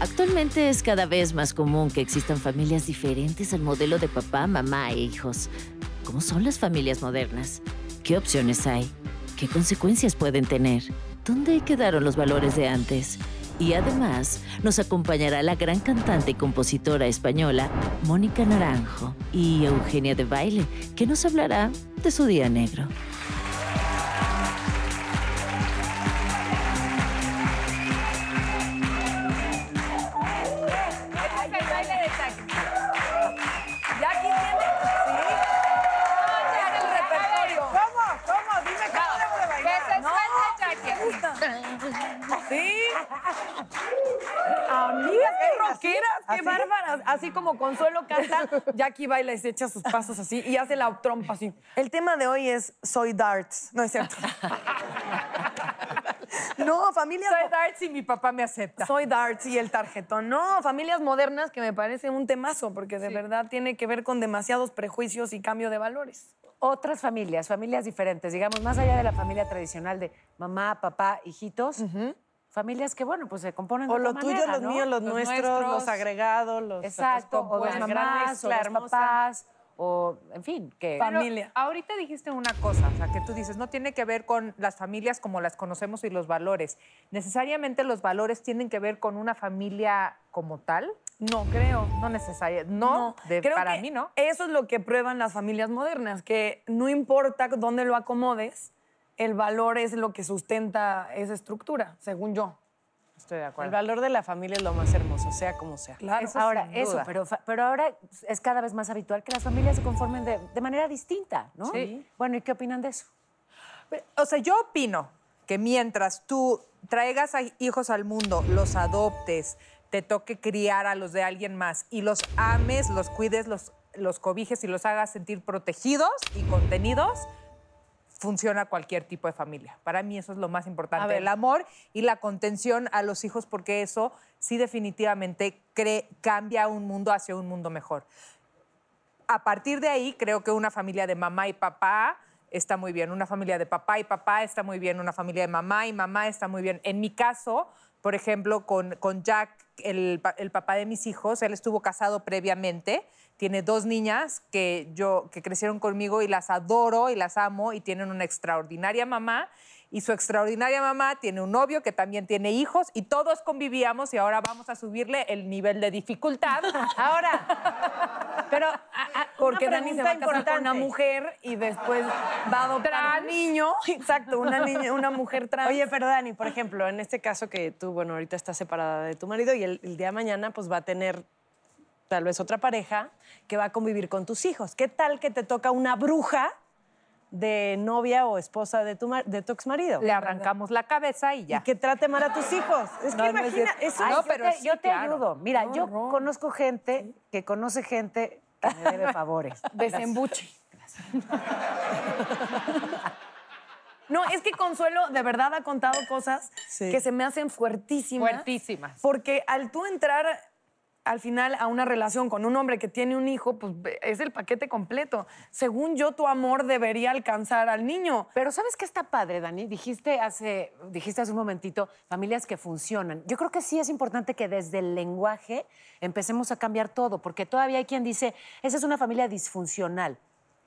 Actualmente es cada vez más común que existan familias diferentes al modelo de papá, mamá e hijos. ¿Cómo son las familias modernas? ¿Qué opciones hay? ¿Qué consecuencias pueden tener? ¿Dónde quedaron los valores de antes? Y además nos acompañará la gran cantante y compositora española Mónica Naranjo y Eugenia de Baile, que nos hablará de su día negro. Amigas, qué así. bárbaras. Así como Consuelo canta, Jackie baila y se echa sus pasos así y hace la trompa así. El tema de hoy es Soy Darts. No es cierto. No, familias. Soy Darts y mi papá me acepta. Soy Darts y el tarjetón. No, familias modernas que me parece un temazo porque de verdad tiene que ver con demasiados prejuicios y cambio de valores. Otras familias, familias diferentes, digamos, más allá de la familia tradicional de mamá, papá, hijitos, familias que, bueno, pues se componen de O otra lo tuyo, manera, los ¿no? míos, los, Los nuestros, nuestros. los agregados, los Exacto, o las gran mamás, o los hermosa. papás, o, en fin, que... Pero Familia. ahorita dijiste una cosa, o sea, que tú dices, no tiene que ver con las familias como las conocemos y los valores. Necesariamente los valores tienen que ver con una familia como tal. No creo. No necesariamente. No, de- creo para que mí no. Eso es lo que prueban las familias modernas, que no importa dónde lo acomodes, el valor es lo que sustenta esa estructura, según yo. Estoy de El acuerdo. valor de la familia es lo más hermoso, sea como sea. Claro. Eso ahora, sin eso, duda. pero, pero ahora es cada vez más habitual que las familias se conformen de, de manera distinta, ¿no? Sí. Bueno, ¿y qué opinan de eso? O sea, yo opino que mientras tú traigas a hijos al mundo, los adoptes, te toque criar a los de alguien más y los ames, los cuides, los, los cobijes y los hagas sentir protegidos y contenidos, funciona cualquier tipo de familia. Para mí eso es lo más importante, el amor y la contención a los hijos, porque eso sí definitivamente cre- cambia un mundo hacia un mundo mejor. A partir de ahí, creo que una familia de mamá y papá está muy bien, una familia de papá y papá está muy bien, una familia de mamá y mamá está muy bien. En mi caso, por ejemplo, con, con Jack, el, el papá de mis hijos, él estuvo casado previamente, tiene dos niñas que, yo, que crecieron conmigo y las adoro y las amo y tienen una extraordinaria mamá. Y su extraordinaria mamá tiene un novio que también tiene hijos y todos convivíamos y ahora vamos a subirle el nivel de dificultad. Ahora, pero a- a- Porque Dani se va a casar con una mujer y después va a adoptar un niño. Exacto, una, niña, una mujer trans. Oye, pero Dani, por ejemplo, en este caso que tú, bueno, ahorita estás separada de tu marido y el, el día de mañana pues va a tener tal vez otra pareja que va a convivir con tus hijos. ¿Qué tal que te toca una bruja de novia o esposa de tu, mar- de tu exmarido? Le arrancamos la cabeza y Y ya. que trate mal a tus hijos. Es que No, no es imagina, eso Ay, No, yo pero te, sí, yo te claro. ayudo. Mira, No, yo no. conozco gente que conoce gente que me debe favores. Desembuche. No, es que Consuelo de verdad ha contado cosas Sí. que se me hacen fuertísimas. Fuertísimas. Porque al tú entrar al final a una relación con un hombre que tiene un hijo, pues es el paquete completo. Según yo, tu amor debería alcanzar al niño. Pero ¿sabes qué está padre, Dani? Dijiste hace, dijiste hace un momentito, familias que funcionan. Yo creo que sí es importante que desde el lenguaje empecemos a cambiar todo, porque todavía hay quien dice, esa es una familia disfuncional.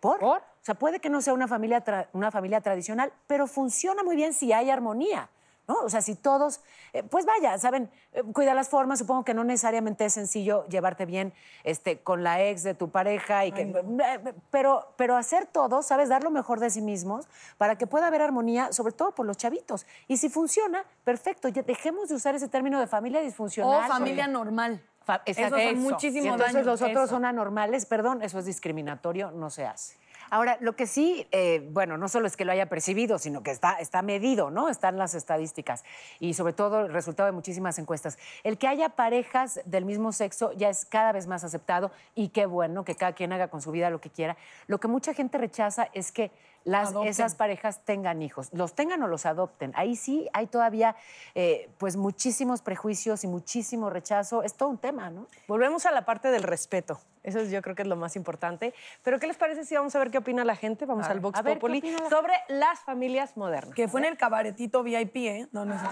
¿Por? ¿Por? O sea, puede que no sea una familia, una familia tradicional, pero funciona muy bien si hay armonía. ¿No? O sea, si todos, eh, pues vaya, saben, eh, cuida las formas, supongo que no necesariamente es sencillo llevarte bien este, con la ex de tu pareja, y que, eh, pero, pero hacer todo, ¿sabes? Dar lo mejor de sí mismos para que pueda haber armonía, sobre todo por los chavitos. Y si funciona, perfecto, ya dejemos de usar ese término de familia disfuncional. O familia normal. Fa- Eso son muchísimos Y entonces daños, los otros eso. son anormales, perdón, eso es discriminatorio, no se hace. Ahora, lo que sí, eh, bueno, no solo es que lo haya percibido, sino que está, está medido, ¿no? Están las estadísticas y sobre todo el resultado de muchísimas encuestas. El que haya parejas del mismo sexo ya es cada vez más aceptado y qué bueno que cada quien haga con su vida lo que quiera. Lo que mucha gente rechaza es que las, Adopten. esas parejas tengan hijos, los tengan o los adopten. Ahí sí hay todavía eh, pues muchísimos prejuicios y muchísimo rechazo. Es todo un tema, ¿no? Volvemos a la parte del respeto. Eso es, yo creo que es lo más importante. Pero ¿qué les parece si vamos a ver qué opina la gente? Vamos al Vox Populi sobre las familias modernas. Que fue en el cabaretito VIP, ¿eh? No, no es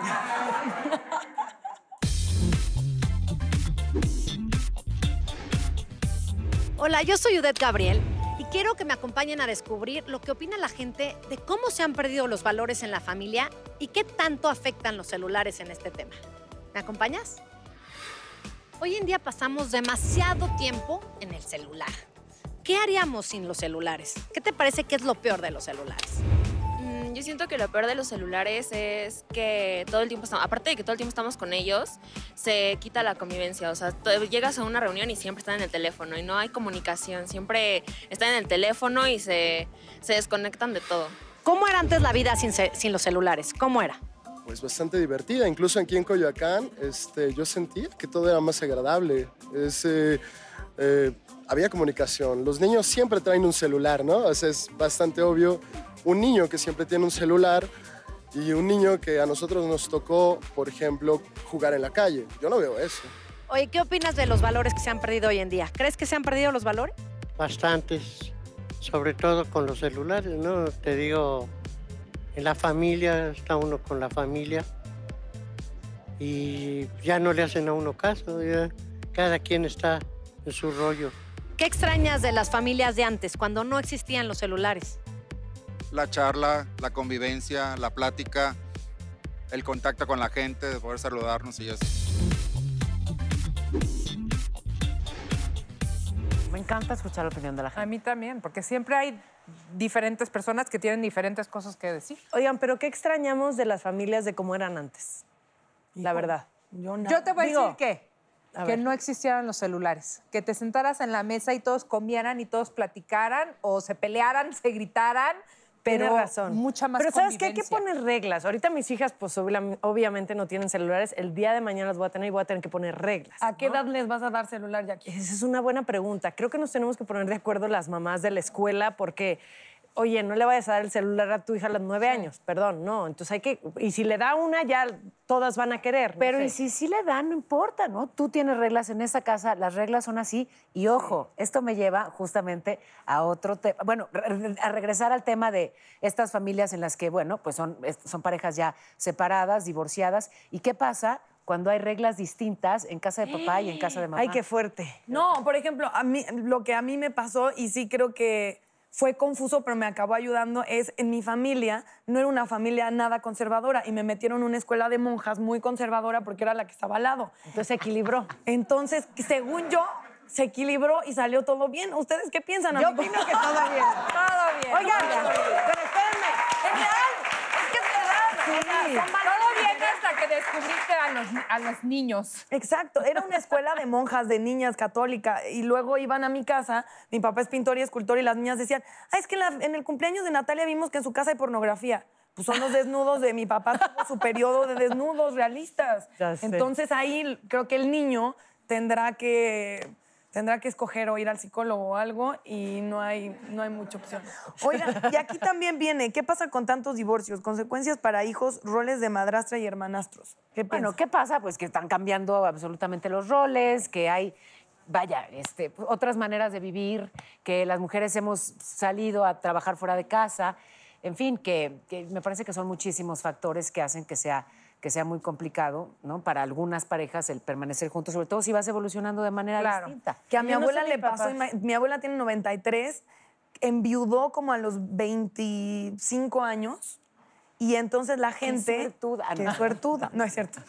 Hola, yo soy Udet Gabriel y quiero que me acompañen a descubrir lo que opina la gente de cómo se han perdido los valores en la familia y qué tanto afectan los celulares en este tema. ¿Me acompañas? Hoy en día pasamos demasiado tiempo en el celular. ¿Qué haríamos sin los celulares? ¿Qué te parece que es lo peor de los celulares? Mm, Yo siento que lo peor de los celulares es que todo el tiempo estamos, aparte de que todo el tiempo estamos con ellos, se quita la convivencia. O sea, llegas a una reunión y siempre están en el teléfono y no hay comunicación. Siempre están en el teléfono y se, se desconectan de todo. ¿Cómo era antes la vida sin, sin los celulares? ¿Cómo era? Pues bastante divertida. Incluso aquí en Coyoacán este, yo sentía que todo era más agradable. Es, eh, eh, había comunicación. Los niños siempre traen un celular, ¿no? O sea, es bastante obvio. Un niño que siempre tiene un celular y un niño que a nosotros nos tocó, por ejemplo, jugar en la calle. Yo no veo eso. Oye, ¿qué opinas de los valores que se han perdido hoy en día? ¿Crees que se han perdido los valores? bastantes, sobre todo con los celulares, ¿no? Te digo, en la familia, está uno con la familia y ya no le hacen a uno caso, ya cada quien está en su rollo. ¿Qué extrañas de las familias de antes, cuando no existían los celulares? la charla, la convivencia, la plática, el contacto con la gente, de poder saludarnos y eso. Me encanta escuchar la opinión de la A gente. mí también, porque siempre hay diferentes personas que tienen diferentes cosas que decir. Oigan, pero ¿qué extrañamos de las familias de cómo eran antes? La verdad. Yo, no. Yo te voy a decir que, a que ver. no existieran los celulares, que te sentaras en la mesa y todos comieran y todos platicaran o se pelearan, se gritaran, pero Tienes razón. mucha más Pero ¿sabes qué? Hay que poner reglas. Ahorita mis hijas, pues obvia- obviamente no tienen celulares. El día de mañana los voy a tener y voy a tener que poner reglas. ¿A qué ¿no? edad les vas a dar celular, Jackie? Esa es una buena pregunta. Creo que nos tenemos que poner de acuerdo las mamás de la escuela porque, oye, no le vayas a dar el celular a tu hija a los nueve años, perdón, no. Entonces hay que, y si le da una, ya todas van a querer. no Pero sé. y si sí le dan, no importa, ¿no? Tú tienes reglas en esa casa, las reglas son así. Y ojo, esto me lleva justamente a otro tema. Bueno, a regresar al tema de estas familias en las que, bueno, pues son, son parejas ya separadas, divorciadas. ¿Y qué pasa cuando hay reglas distintas en casa de papá y en casa de mamá? Ay, qué fuerte. No, por ejemplo, a mí, lo que a mí me pasó, y sí creo que fue confuso, pero me acabó ayudando, es en mi familia, no era una familia nada conservadora y me metieron en una escuela de monjas muy conservadora porque era la que estaba al lado. Entonces se equilibró. Entonces, según yo, se equilibró y salió todo bien. ¿Ustedes qué piensan? Yo opino que todo bien. Todo bien. Oigan, pero espérenme. Es real. Es que es verdad. Sea, son valores. Todo bien hasta que descubriste a los, a los niños. Exacto, era una escuela de monjas, de niñas católica, y luego iban a mi casa, mi papá es pintor y escultor, y las niñas decían, ah, es que en, la- en el cumpleaños de Natalia vimos que en su casa hay pornografía. Pues son los desnudos de mi papá, tuvo su periodo de desnudos realistas. Ya sé. Entonces ahí creo que el niño tendrá que tendrá que escoger o ir al psicólogo o algo y no hay, no hay mucha opción. Oigan, y aquí también viene, ¿qué pasa con tantos divorcios? Consecuencias para hijos, roles de madrastra y hermanastros. ¿Qué Bueno? ¿qué pasa? Pues que están cambiando absolutamente los roles, que hay, vaya, este, otras maneras de vivir, que las mujeres hemos salido a trabajar fuera de casa, en fin, que, que me parece que son muchísimos factores que hacen que sea, que sea muy complicado, ¿no? Para algunas parejas el permanecer juntos, sobre todo si vas evolucionando de manera Claro. distinta. Que a mi Yo no abuela sé le mi pasó, mi abuela tiene 93, enviudó como a los 25 años y entonces la gente... suertuda, Qué ¿no? suertuda, no es cierto.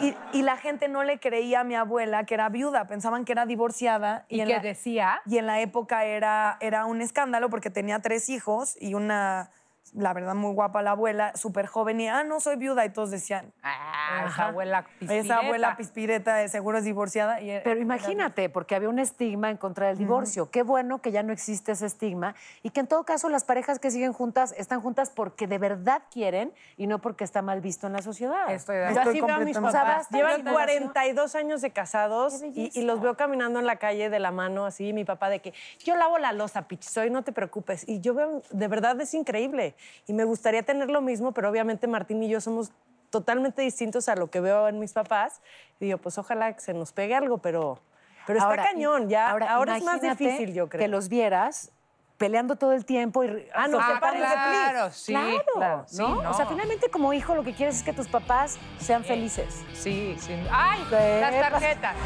Y, y la gente no le creía a mi abuela que era viuda, pensaban que era divorciada. Y, que la- decía, y en la época era, era un escándalo porque tenía tres hijos y una, la verdad, muy guapa la abuela, súper joven y, ah, no, soy viuda. Y todos decían, ah, esa abuela esa abuela pispireta de seguro es divorciada. Y Pero imagínate, porque había un estigma en contra del divorcio. Qué bueno que ya no existe ese estigma y que en todo caso las parejas que siguen juntas están juntas porque de verdad quieren y no porque está mal visto en la sociedad. Estoy de Yo acuerdo. así veo a mis papás. Llevan de 42 años de casados y, los veo caminando en la calle de la mano así, mi papá de que yo lavo la losa, pichisoy, no te preocupes. Y yo veo, de verdad es increíble. Y me gustaría tener lo mismo, pero obviamente Martín y yo somos totalmente distintos a lo que veo en mis papás. Y digo, pues ojalá que se nos pegue algo, pero, pero está cañón. Ya, ahora, es más difícil, yo creo. Que los vieras peleando todo el tiempo y Ah, no, Ah, claro, sí, claro, claro, sí, ¿no? no. O sea, finalmente como hijo lo que quieres es que tus papás sean felices. Sí, sí. ¡Ay! ¿Qué Las tarjetas.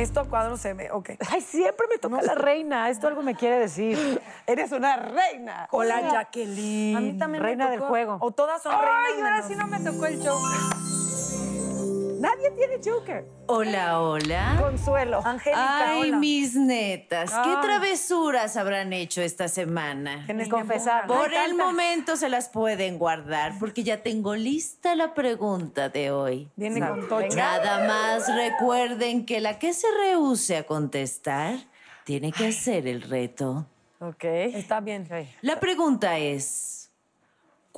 Esto a cuadro se ve, ok. Ay, siempre me toca la reina. Esto algo me quiere decir. Eres una reina. Hola, Jacqueline. A mí también me Reina del tocó. juego. O todas son reinas. Ay, ahora menos- sí no me tocó el show. Nadie tiene Joker. Hola, hola. Consuelo. Angélica, Ay, hola. mis netas, ¿qué travesuras habrán hecho esta semana? Tienes que confesar. Por el momento se las pueden guardar porque ya tengo lista la pregunta de hoy. Viene con tocho. Nada más recuerden que la que se rehúse a contestar tiene que hacer el reto. Ok. Está bien. La pregunta es,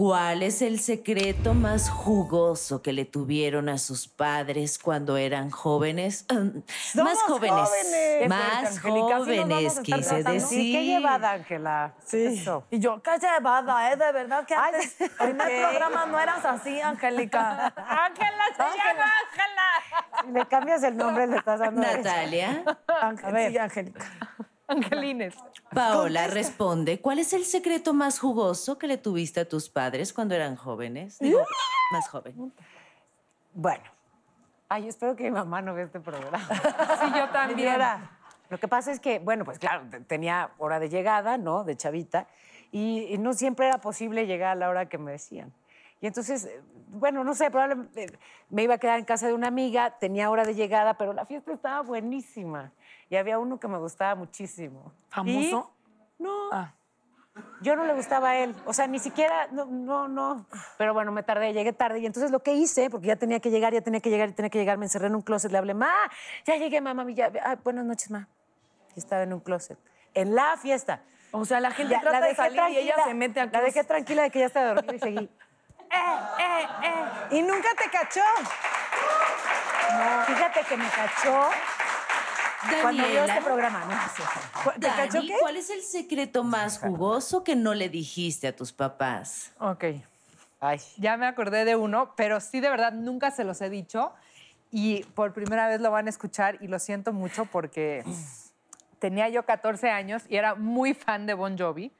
¿cuál es el secreto más jugoso que le tuvieron a sus padres cuando eran jóvenes? Más jóvenes. jóvenes. Más a jóvenes, quise tratando. decir. Sí, qué llevada, Ángela. Sí. Eso. Y yo, qué llevada, ¿eh? De verdad que Ay, antes, en el ok. programa no eras así, Angélica. Ángela se llama Ángela. Si le cambias el nombre, le estás dando. Natalia, Ángel, sí, Angélica. Angelines. Paola responde, ¿cuál es el secreto más jugoso que le tuviste a tus padres cuando eran jóvenes? Digo, más joven. Bueno. Ay, espero que mi mamá no vea este programa. Sí, yo también. Lo que pasa es que, bueno, pues claro, te- tenía hora de llegada, ¿no? De chavita, y, y no siempre era posible llegar a la hora que me decían. Y entonces, bueno, no sé, probablemente eh, me iba a quedar en casa de una amiga, tenía hora de llegada, pero la fiesta estaba buenísima. Y había uno que me gustaba muchísimo. ¿Famoso? Y- no, Ah. yo no le gustaba a él. O sea, ni siquiera, no, no, no. Pero bueno, me tardé, llegué tarde. Y entonces lo que hice, porque ya tenía que llegar, ya tenía que llegar, ya tenía que llegar, me encerré en un closet, le hablé, ma, ya llegué, mamá, ya, ah, buenas noches, ma. Y estaba en un closet. En la fiesta. O sea, la gente Ya, trata de dejé salir y ella se mete al La dejé closet. tranquila de que ya estaba dormida y seguí. Eh, eh, eh. Y nunca te cachó. No, fíjate que me cachó cuando vio este Daniela, programa. No. ¿Te Dani, qué? ¿cuál es el secreto más jugoso que no le dijiste a tus papás? Ok. Ay. Ya me acordé de uno, pero sí, de verdad, nunca se los he dicho. Y por primera vez lo van a escuchar y lo siento mucho porque tenía yo 14 años y era muy fan de Bon Jovi.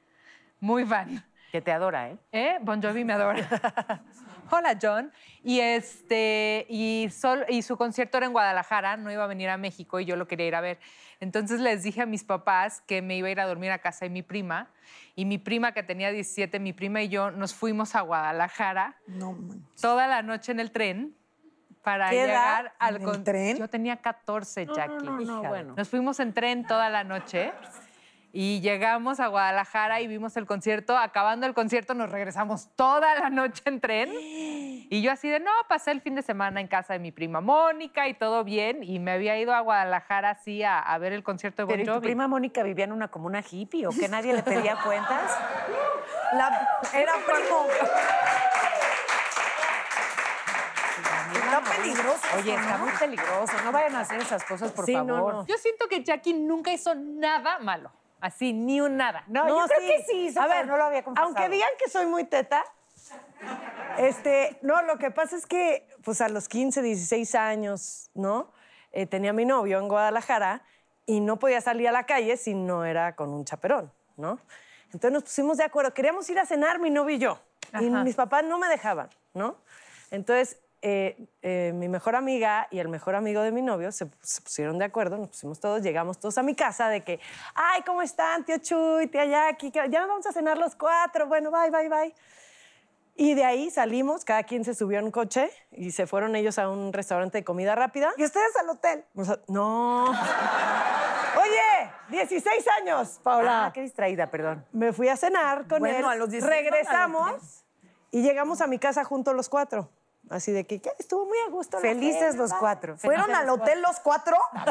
Muy fan. Que te adora, ¿eh? ¿Eh? Bon Jovi me adora. Hola, John. Y, este, y, sol- y su concierto era en Guadalajara, no iba a venir a México y yo lo quería ir a ver. Entonces les dije a mis papás que me iba a ir a dormir a casa de mi prima. Y mi prima, que tenía 17, mi prima y yo nos fuimos a Guadalajara No, toda la noche en el tren para ¿Qué edad? llegar al ¿En el tren? Yo tenía 14, Jackie. no, no, Hija. bueno. Nos fuimos en tren toda la noche y llegamos a Guadalajara y vimos el concierto. Acabando el concierto nos regresamos toda la noche en tren. Y yo así de, no, pasé el fin de semana en casa de mi prima Mónica y todo bien. Y me había ido a Guadalajara así a, a ver el concierto de Bon Pero ¿y tu Jovi. prima Mónica vivía en una comuna hippie o que nadie le pedía cuentas? La- era primo. Está peligroso. Oye, está muy peligroso. No vayan a hacer esas cosas, por Sí, no, favor. no. Yo siento que Jackie nunca hizo nada malo. Así, ni un nada. No, yo creo que sí hizo, A ver, no lo había confesado. aunque digan que soy muy teta, este, no, lo que pasa es que, pues a los 15, 16 años, ¿no? Eh, tenía mi novio en Guadalajara y no podía salir a la calle si no era con un chaperón, ¿no? Entonces nos pusimos de acuerdo. Queríamos ir a cenar mi novio y yo. Y Ajá. mis papás no me dejaban, ¿no? Entonces, eh, eh, mi mejor amiga y el mejor amigo de mi novio se, se pusieron de acuerdo, nos pusimos todos, llegamos todos a mi casa de que, ay, ¿cómo están, tío Chuy, tía Jackie? Ya nos vamos a cenar los cuatro, bueno, bye, bye, bye. Y de ahí salimos, cada quien se subió en un coche y se fueron ellos a un restaurante de comida rápida. ¿Y ustedes al hotel? No. Oye, 16 años, Paula. Ah, qué distraída, perdón. Me fui a cenar con Bueno, él. a los 16 van al regresamos y llegamos a mi casa juntos los cuatro. Así de que estuvo muy a gusto. Felices los cuatro. ¿Fueron Felices al los hotel los cuatro?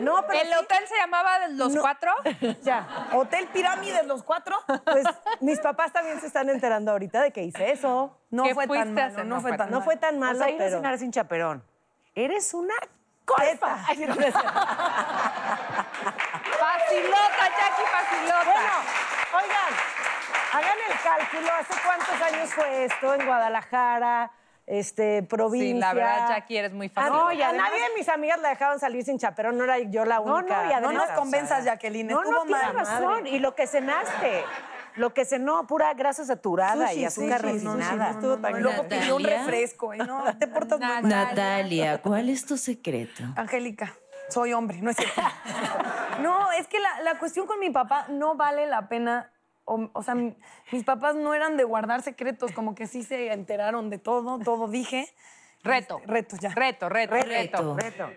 No, pero ¿El sí, hotel se llamaba Los Cuatro? ya. ¿Hotel Pirámides los cuatro? Pues mis papás también se están enterando ahorita de que hice eso. No ¿Qué fue tan malo, hacer? no No fue fue tan No malo. fue tan O malo, sea, ir a cenar sin chaperón. Eres una no, no cierto. Facilota, Jackie, facilota. Bueno, oigan, hagan el cálculo. ¿Hace cuántos años fue esto en Guadalajara? Este, provincia. Sí, la verdad, Jackie, eres muy fácil. no, y a nadie de mis amigas la dejaban salir sin chaperón, no era yo la No, única. no, y No además- nos convenzas, Jacqueline. No, Estuvo no, tienes mal. razón. Y lo que cenaste. Lo que cenó, pura grasa saturada Sushi, y azúcar sushi, sushi, refinada. no, no, no, y Luego pidió un refresco. Y no, te portas muy mal. Natalia, ¿cuál es tu secreto? Angélica, soy hombre, no es cierto. No, es que la, la cuestión con mi papá no vale la pena. O, o sea, mi- mis papás no eran de guardar secretos, como que sí se enteraron de todo, todo dije. Reto. Este, reto, ya. Reto, reto, reto. Reto.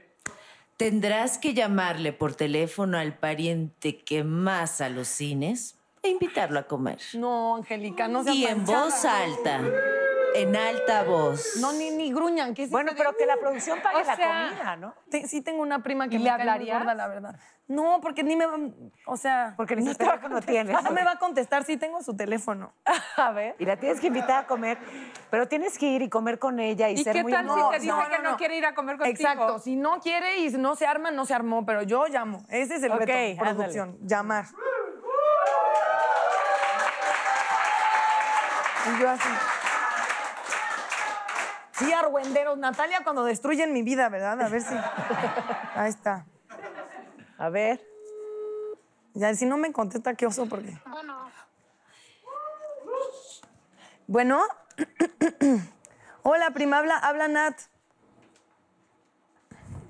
Tendrás que llamarle por teléfono al pariente que más alucines e invitarlo a comer. No, Angélica, no seas Y en voz alta, en alta voz. No, ni, ni gruñan. Que sí Bueno, pero que la producción pague O la sea, comida, ¿no? Te- sí tengo una prima que ¿Y me le gorda, la verdad. No, porque ni me va... O sea... Porque ni no su te teléfono tienes. No me va a contestar, sí tengo su teléfono. A ver. Y la tienes que invitar a comer, pero tienes que ir y comer con ella y, ¿Y ser qué muy tal si te dice que no, quiere ir a comer contigo? Exacto. Si no quiere y no se arma, no se armó, pero yo llamo. Ese es el Ok, reto, ándale. producción. Llamar. Y yo así. Sí, argüenderos. Natalia cuando destruyen mi vida, ¿verdad? A ver si... Ahí está. A ver. Ya, si no me contesta, qué oso, porque... Bueno, Bueno. Hola, prima, habla, habla Nat.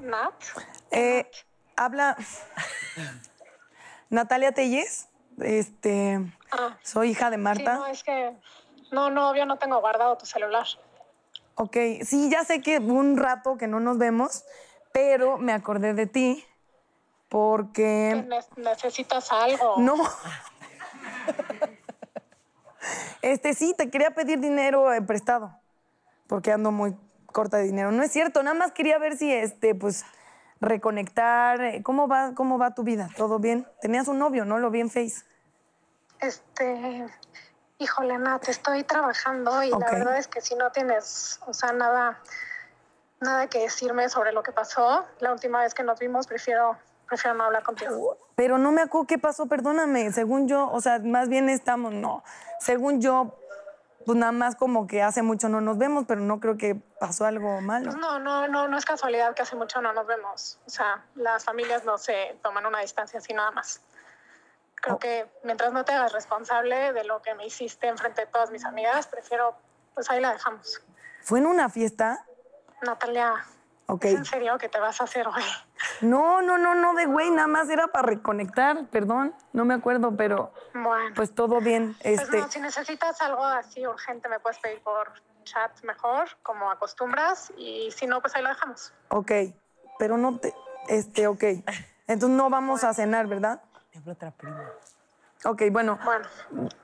Nat. Eh, habla Natalia Telles. Este, Ah, soy hija de sí, Marta. no, es que. No, no, obvio no tengo guardado tu celular. Ok, sí, ya sé que un rato que no nos vemos, pero me acordé de ti Que porque ne- necesitas algo. no. Este sí, te quería pedir dinero eh, prestado porque ando muy corta de dinero. No es cierto, nada más quería ver si este, pues, reconectar. eh, ¿Cómo va, cómo va tu vida? ¿Todo bien? Tenías un novio, ¿no? Lo vi en Face. Este. Híjole, Nat, estoy trabajando y la verdad es que si no tienes, o sea, nada, nada que decirme sobre lo que pasó, la última vez que nos vimos, prefiero, prefiero no hablar contigo. Pero no me acuerdo qué pasó, perdóname. Según yo, o sea, más bien estamos, no. Según yo, pues nada más como que hace mucho no nos vemos, pero no creo que pasó algo malo. No, no, no, no es casualidad que hace mucho no nos vemos. O sea, las familias no se toman una distancia así nada más. Creo que mientras no te hagas responsable de lo que me hiciste enfrente de todas mis amigas, prefiero, pues ahí la dejamos. ¿Fue en una fiesta? Natalia, Ok. ¿es en serio que te vas a hacer hoy? No, no, no, no, de güey, nada más era para reconectar, perdón, no me acuerdo, pero Bueno, pues todo bien. pues Este, no, si necesitas algo así urgente, me puedes pedir por chat mejor, como acostumbras, y si no, pues ahí la dejamos. ok, pero no te, este, ok. Entonces no vamos a cenar, ¿verdad? Te hablo otra prima. Ok, bueno, Bueno,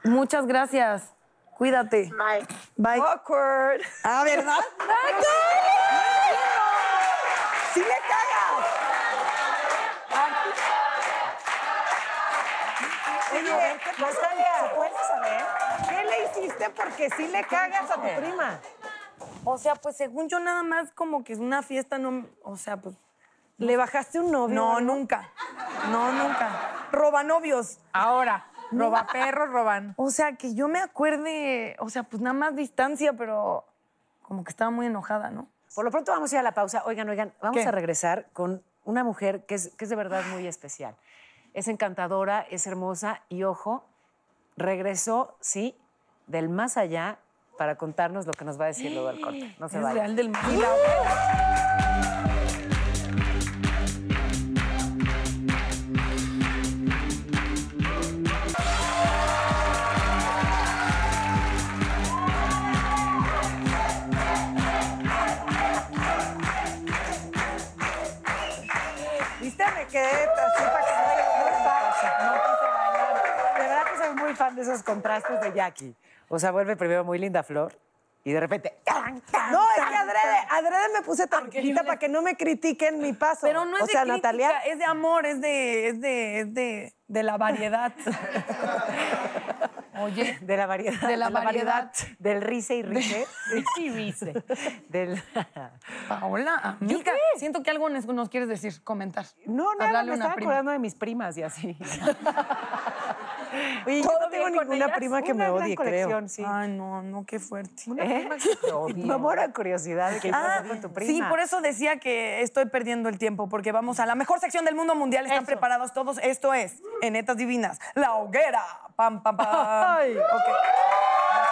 muchas gracias. Cuídate. bye. Bye. Awkward. Ah, ¿verdad? ¡Sí le cagas! Oye, Natalia, ¿puedes saber? ¿Qué le hiciste? Porque sí le cagas a tu prima. O sea, pues según yo nada más como que es una fiesta, no, o sea, pues... ¿Le bajaste un novio? No, nunca. No, nunca. Roba novios. Ahora, roba perros, roban. O sea, que yo me acuerde, o sea, pues nada más distancia, pero como que estaba muy enojada, ¿no? Por lo pronto vamos a ir a la pausa. Oigan, oigan, vamos ¿Qué? a regresar con una mujer que es, que es de verdad muy especial. Es encantadora, es hermosa y ojo, regresó, sí, del más allá para contarnos lo que nos va a decir luego del corte. No se Es vaya. real del la esos contrastes de Jackie. O sea, vuelve primero muy linda flor y de repente... ¡tan, tan, No, es tan, que adrede, adrede me puse tranquilita para que no me critiquen mi paso. Pero no es o sea, de crítica, Natalia, es de amor, es de, es de, es de, de la variedad. Oye, De la variedad. De la variedad. Del rice y rice. sí, dice. Del... Paola, amiga, siento que algo nos, nos quieres decir, comentar. No, nada, Hablarle me estaba prima. acordando de mis primas y así. Oye, yo ¿Todo no tengo ninguna ellas? prima que Una me odie, creo. sí. Ay, no, no, qué fuerte. ¿Eh? Me muero de curiosidad de que Ah, con tu prima. sí, por eso decía que estoy perdiendo el tiempo, porque vamos a la mejor sección del mundo mundial. ¿Están preparados todos? Esto es, en Netas Divinas, la hoguera. Pam, pam, pam. Ay. Ok.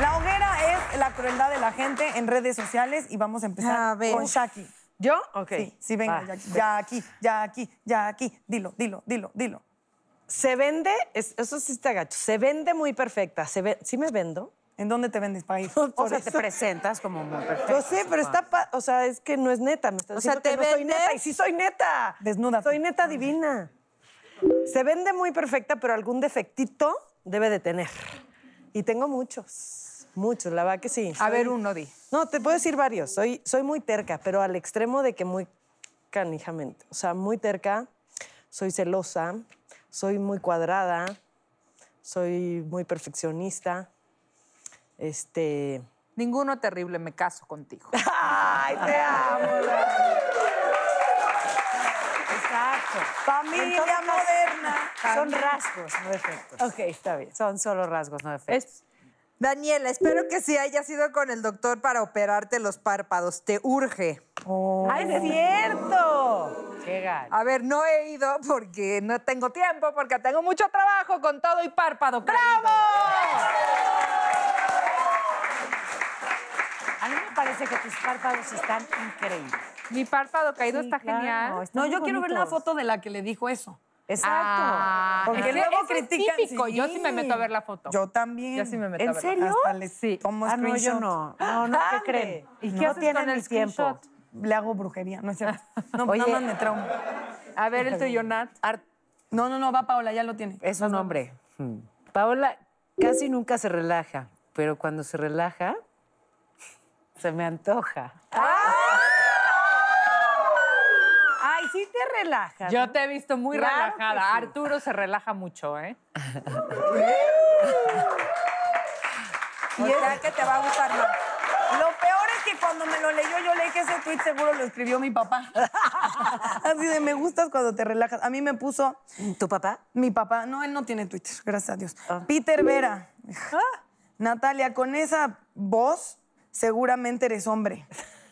La hoguera es la crueldad de la gente en redes sociales y vamos a empezar A ver. con Shaki. ¿Yo? Ok. Sí, sí, venga, ya, aquí, ya aquí, ya aquí, ya aquí. Dilo, dilo, dilo, dilo. Se vende, es- eso sí está gacho, se vende muy perfecta. Se ve, ¿Sí me vendo? ¿En dónde te vendes, país? O sea, te presentas como muy perfecta. Lo sé, pero está, pa- o sea, es que no es neta. Me estás O sea, diciendo que ¿te no soy vendes? neta. Y sí soy neta. Desnuda. Soy neta divina. Se vende muy perfecta, pero algún defectito debe de tener. Y tengo muchos, muchos, la verdad que sí. A ver, uno, di. No, te puedo decir varios. Soy, soy muy terca, pero al extremo de que muy canijamente. O sea, muy terca, soy celosa, soy muy cuadrada, soy muy perfeccionista. Este. Ninguno terrible, me caso contigo. ¡Ay, te amo! Exacto. Familia moderna. Son rasgos, no defectos. Ok, está bien. Son solo rasgos, no defectos. Daniela, espero que sí hayas ido con el doctor para operarte los párpados. Te urge. ¡Ay, es cierto! Qué. A ver, no he ido porque no tengo tiempo, porque tengo mucho trabajo con todo y párpado. ¡Bravo! A mí me parece que tus párpados están increíbles. Mi párpado caído está claro, genial. No, yo quiero ver la foto de la que le dijo eso. Exacto. Ah, Porque ese- luego ese es critican, típico. Yo sí sí. me meto a ver la foto. Yo también. Yo sí me meto ¿En a ver. serio? Hasta les Sí. tomo Ah, no, yo no. No, no, ¿qué Ande. creen? ¿Y qué no tienen el tiempo. Le hago brujería, no es cierto. No, Oye. nada más me trauma. A ver el tuyo, Nat. No, no, no, va Paola, ya lo tiene. Es un hombre. Paola casi nunca se relaja, pero cuando se relaja, se me antoja. Ay, sí te relajas. Yo te he visto muy Claro relajada. sí. Arturo se relaja mucho, ¿eh? Y es que te va a gustar más. Lo peor es que cuando me lo leyó, yo leí que ese tweet seguro lo escribió mi papá. Así de me gustas cuando te relajas. A mí me puso ¿Tu papá? mi papá. No, él no tiene Twitter, gracias a Dios. Peter Vera. Natalia, con esa voz, seguramente eres hombre.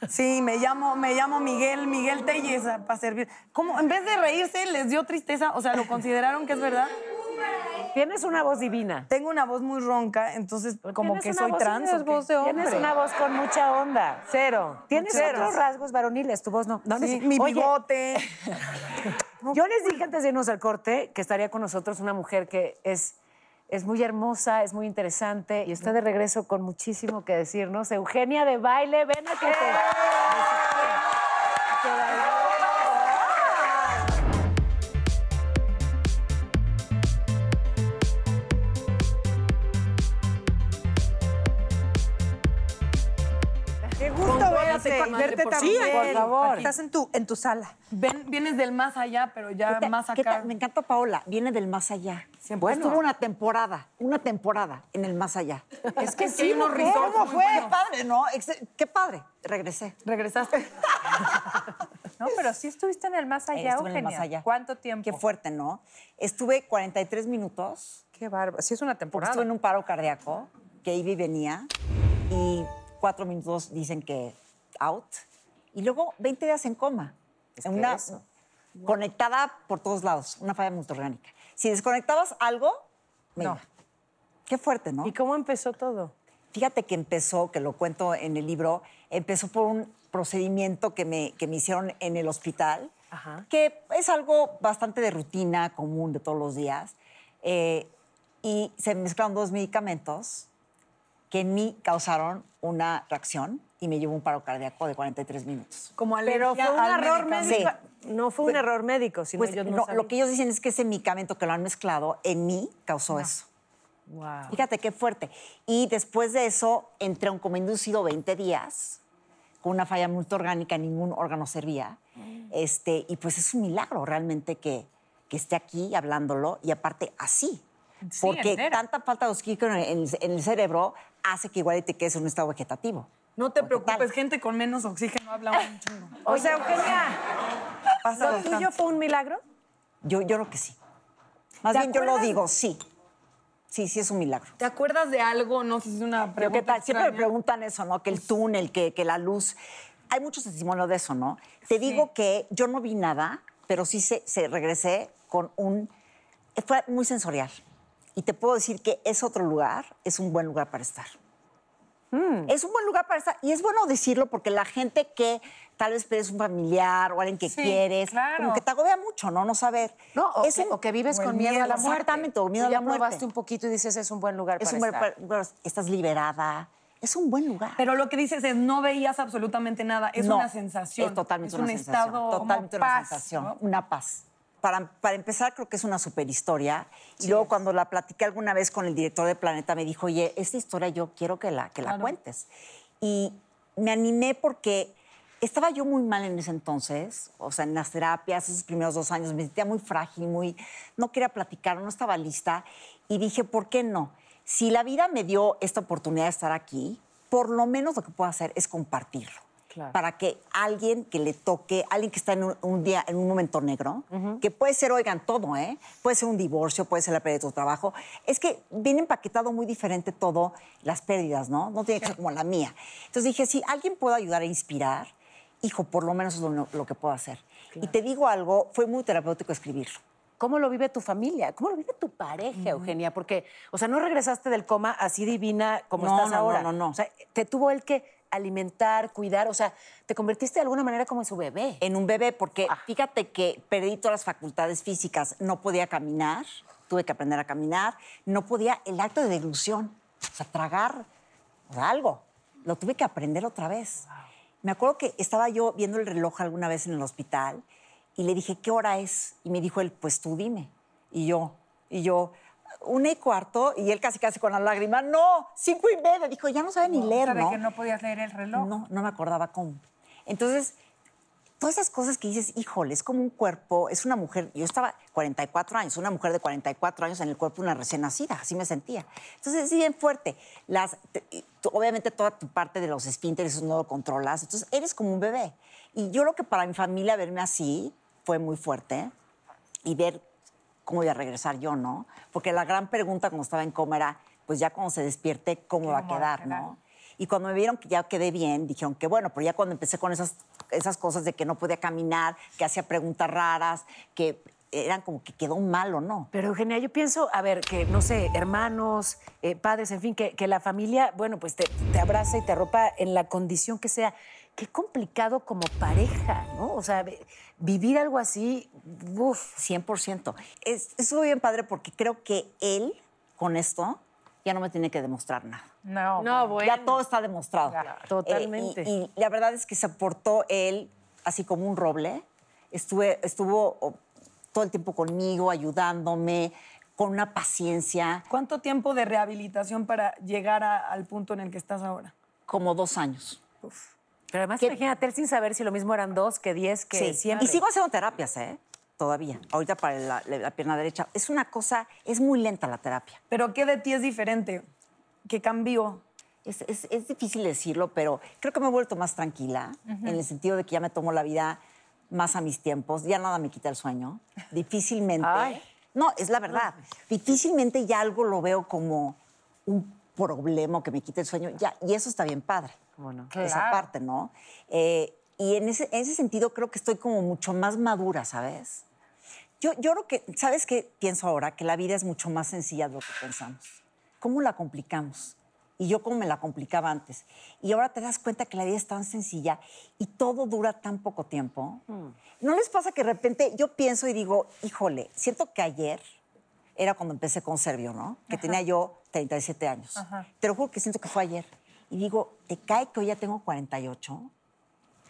Sí, me llamo, me llamo Miguel, Miguel Telles para servir. ¿Cómo? En vez de reírse, les dio tristeza, o sea, lo consideraron que es verdad. Tienes una voz divina. Tengo una voz muy ronca, entonces como que soy voz- trans. tienes ¿o qué? voz de hombre. Tienes una voz con mucha onda. Cero. Tienes Cero. otros rasgos varoniles, tu voz no. no Sí, mi Oye, bigote. Yo les dije antes de irnos al corte que estaría con nosotros una mujer que es, es muy hermosa, es muy interesante y está de regreso con muchísimo que decirnos. Eugenia de Baile, ven a que te... baile. Qué gusto verte, verte Sí, también. por favor. Estás en tu, en tu sala. Ven- vienes del más allá, pero ya más ¿Qué acá. tal? Me encanta Paola, viene del más allá. Siempre. Estuvo una temporada, una temporada en el más allá. Es que sí, unos ¿Cómo fue? Padre, ¿no? Qué padre. Regresé. Regresaste. No, pero sí estuviste en el más allá, Estuve en el Eugenia. más allá. ¿Cuánto tiempo? Qué fuerte, ¿no? Estuve 43 minutos Qué bárbaro. Sí es una temporada. estuve en un paro cardíaco, que iba y venía, y cuatro minutos dicen que out, y luego 20 días en coma. que una, eso. Conectada por todos lados, una falla multiorgánica. Si desconectabas algo, No. Qué fuerte, ¿no? ¿Y cómo empezó todo? Fíjate que empezó, que lo cuento en el libro, empezó por un procedimiento que me, que me hicieron en el hospital, Ajá. que es algo bastante de rutina, común de todos los días. eh, y se mezclaron dos medicamentos que en mí causaron una reacción y me llevó un paro cardíaco de 43 minutos. Como Pero alergia fue un al error médico. No fue un error médico, sino Pues ellos no lo, sabían. lo que ellos dicen es que ese medicamento que lo han mezclado en mí causó eso. Wow. Fíjate qué fuerte. Y después de eso entré a un coma inducido 20 días con una falla multiorgánica, ningún órgano servía. Este, y pues es un milagro realmente que, que esté aquí hablándolo y aparte así. porque entera. tanta falta de oxígeno en el, en el cerebro hace que igual te quedes en un estado vegetativo. No te preocupes, gente con menos oxígeno habla un chingo. O sea, Eugenia, ¿lo tuyo fue un milagro? Yo, yo creo que sí. Más ¿Te bien yo lo digo, sí. Sí, sí es un milagro. ¿Te acuerdas de algo? No sé si es una Pero pregunta ¿qué tal? Siempre me preguntan eso, ¿no? Que el túnel, que, que la luz. Hay muchos testimonios de eso, ¿no? Te digo que yo no vi nada, pero sí se, se regresé con un... Fue muy sensorial. Y te puedo decir que es otro lugar, es un buen lugar para estar. Es un buen lugar para estar. Y es bueno decirlo porque la gente que tal vez eres un familiar o alguien que Sí, quieres, claro. como que te agobia mucho, ¿no? No saber. No, o, Es que, un- o que vives con miedo, a la muerte. exactamente, o miedo a la ya probaste muerte. un poquito y dices, es un buen lugar es para un buen estar. lugar, estás liberada. Es un buen lugar. Pero lo que dices es no veías absolutamente nada. Es No, una sensación. Es totalmente es un una sensación. estado Totalmente como una paz, sensación. ¿no? Una paz. Para, para empezar, creo que es una super historia. Y luego, cuando la platiqué alguna vez con el director de Planeta, me dijo, oye, esta historia yo quiero que la, que la Claro. cuentes. Y me animé porque estaba yo muy mal en ese entonces, o sea, en las terapias, esos primeros dos años, me sentía muy frágil, muy, no quería platicar, no estaba lista. Y dije, ¿por qué no? Si la vida me dio esta oportunidad de estar aquí, por lo menos lo que puedo hacer es compartirlo. Para que alguien que le toque, alguien que está en un, un día, en un momento negro, que puede ser, oigan, todo, ¿eh? Puede ser un divorcio, puede ser la pérdida de tu trabajo. Es que viene empaquetado muy diferente todo, las pérdidas, ¿no? No tiene que ser como la mía. Entonces dije, si alguien puede ayudar a inspirar, hijo, por lo menos es lo, lo que puedo hacer. Y te digo algo, fue muy terapéutico escribirlo. ¿Cómo lo vive tu familia? ¿Cómo lo vive tu pareja, Eugenia? Porque, o sea, no regresaste del coma así divina como No, estás no, no, ahora. no, no. O sea, te tuvo él que alimentar, cuidar, o sea, te convertiste de alguna manera como en su bebé. en un bebé, porque Ah. fíjate que perdí todas las facultades físicas, no podía caminar, tuve que aprender a caminar, no podía, el acto de deglución, o sea, tragar o sea, algo, lo tuve que aprender otra vez. Me acuerdo que estaba yo viendo el reloj alguna vez en el hospital y le dije, ¿qué hora es? Y me dijo él, pues tú dime. Y yo, y yo, una y cuarto, y él casi casi con la lágrima, no, cinco y media. Dijo, ya no sabe ni leer, ¿Sabe ¿no? que no podías leer el reloj? No, no me acordaba cómo. Entonces, todas esas cosas que dices, híjole, es como un cuerpo, es una mujer, yo estaba 44 años, una mujer de 44 años en el cuerpo de una recién nacida, así me sentía. Entonces, es bien fuerte. Las, obviamente toda tu parte de los esfínteres eso no lo controlas, entonces eres como un bebé. Y yo creo que para mi familia verme así fue muy fuerte y ver cómo voy a regresar yo, ¿no? Porque la gran pregunta cuando estaba en coma era, pues ya cuando se despierte, ¿cómo va a ¿Cómo va a quedar, quedar? no? Y cuando me vieron que ya quedé bien, dijeron que bueno, pero ya cuando empecé con esas, esas cosas de que no podía caminar, que hacía preguntas raras, que eran como que quedó mal o no. Pero Eugenia, yo pienso, a ver, que no sé, hermanos, eh, padres, en fin, que, que la familia, bueno, pues te, te abraza y te arropa en la condición que sea. Qué complicado como pareja, ¿no? O sea, vivir algo así, uff. 100%. Es, estuvo bien padre porque creo que él, con esto, ya no me tiene que demostrar nada. No. No, bueno. Ya todo está demostrado. Totalmente. Eh, y, y la verdad es que se portó él así como un roble. Estuve, estuvo oh, todo el tiempo conmigo, ayudándome, con una paciencia, ¿Cuánto tiempo de rehabilitación para llegar a- al punto en el que estás ahora? como dos años. Pero además, ¿Qué? imagínate, él sin saber si lo mismo eran dos que diez, que Sí. siempre. Y sigo haciendo terapias, ¿eh? Todavía. Ahorita para la, la pierna derecha. Es una cosa, es muy lenta la terapia. ¿Pero qué de ti es diferente? ¿Qué cambió? Es, es- es difícil decirlo, pero creo que me he vuelto más tranquila, en el sentido de que ya me tomo la vida más a mis tiempos, ya nada me quita el sueño. Difícilmente. Ay. No, es la verdad. Difícilmente ya algo lo veo como un problema que me quite el sueño. Ya, y eso está bien padre. ¿Cómo no? Esa Claro. parte, ¿no? Eh, y en ese, en ese sentido creo que estoy como mucho más madura, ¿sabes? Yo, yo creo que, ¿sabes qué pienso ahora? Que la vida es mucho más sencilla de lo que pensamos. ¿Cómo la complicamos? Y yo cómo me la complicaba antes. Y ahora te das cuenta que la vida es tan sencilla y todo dura tan poco tiempo. ¿No les pasa que de repente yo pienso y digo, híjole, siento que ayer era cuando empecé con Servio, ¿no? Que tenía yo 37 años. Te lo juro que siento que fue ayer. Y digo, ¿te cae que hoy ya tengo 48?